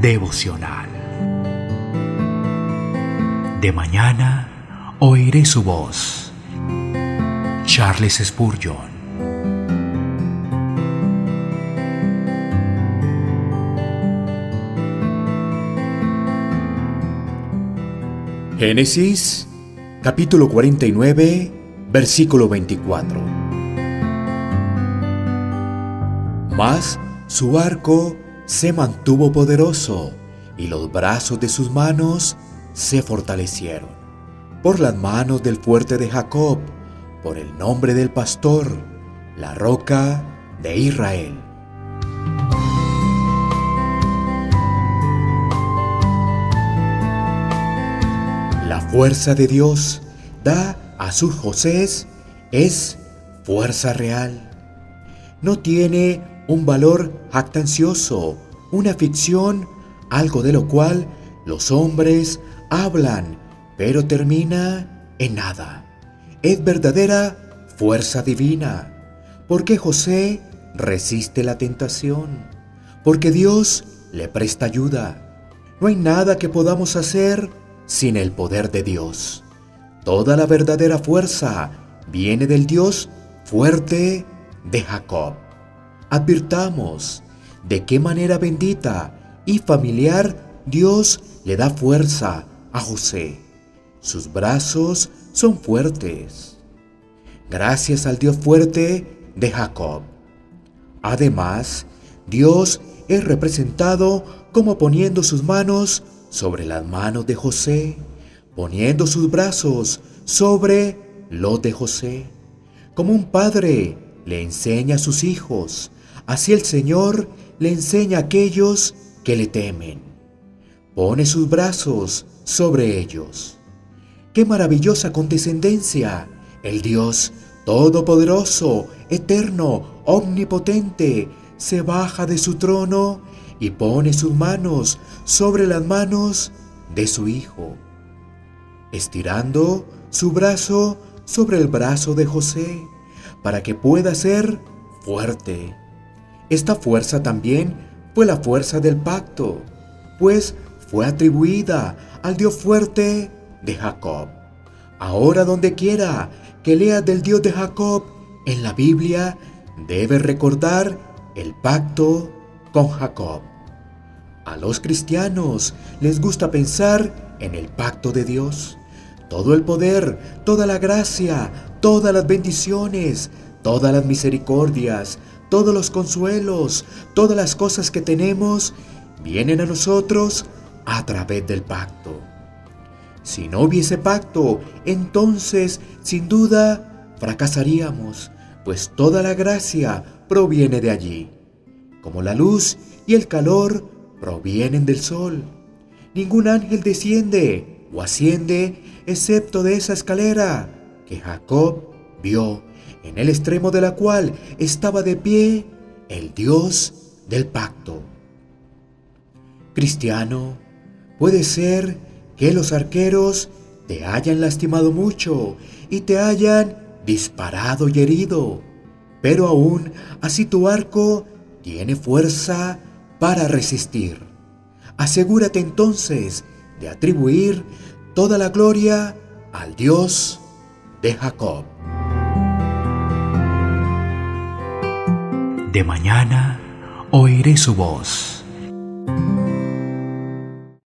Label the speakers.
Speaker 1: devocional. De mañana oiré su voz. Charles Spurgeon.
Speaker 2: Génesis capítulo 49 versículo 24. Mas su arco se mantuvo poderoso y los brazos de sus manos se fortalecieron. Por las manos del fuerte de Jacob, por el nombre del pastor, la roca de Israel. La fuerza de Dios da a sus Josés es fuerza real. No tiene un valor jactancioso, una ficción, algo de lo cual los hombres hablan, pero termina en nada. Es verdadera fuerza divina, porque José resiste la tentación, porque Dios le presta ayuda. No hay nada que podamos hacer sin el poder de Dios. Toda la verdadera fuerza viene del Dios fuerte de Jacob advirtamos de qué manera bendita y familiar Dios le da fuerza a José. Sus brazos son fuertes. Gracias al Dios fuerte de Jacob. Además, Dios es representado como poniendo sus manos sobre las manos de José, poniendo sus brazos sobre los de José. Como un padre le enseña a sus hijos Así el Señor le enseña a aquellos que le temen. Pone sus brazos sobre ellos. ¡Qué maravillosa condescendencia! El Dios Todopoderoso, Eterno, Omnipotente, se baja de su trono y pone sus manos sobre las manos de su Hijo, estirando su brazo sobre el brazo de José, para que pueda ser fuerte esta fuerza también fue la fuerza del pacto, pues fue atribuida al Dios fuerte de Jacob. Ahora donde quiera que leas del Dios de Jacob en la Biblia, debes recordar el pacto con Jacob. A los cristianos les gusta pensar en el pacto de Dios. Todo el poder, toda la gracia, todas las bendiciones, todas las misericordias, todos los consuelos, todas las cosas que tenemos, vienen a nosotros a través del pacto. Si no hubiese pacto, entonces sin duda fracasaríamos, pues toda la gracia proviene de allí, como la luz y el calor provienen del sol. Ningún ángel desciende o asciende excepto de esa escalera que Jacob vio en el extremo de la cual estaba de pie el Dios del pacto. Cristiano, puede ser que los arqueros te hayan lastimado mucho y te hayan disparado y herido, pero aún así tu arco tiene fuerza para resistir. Asegúrate entonces de atribuir toda la gloria al Dios de Jacob.
Speaker 1: De mañana oiré su voz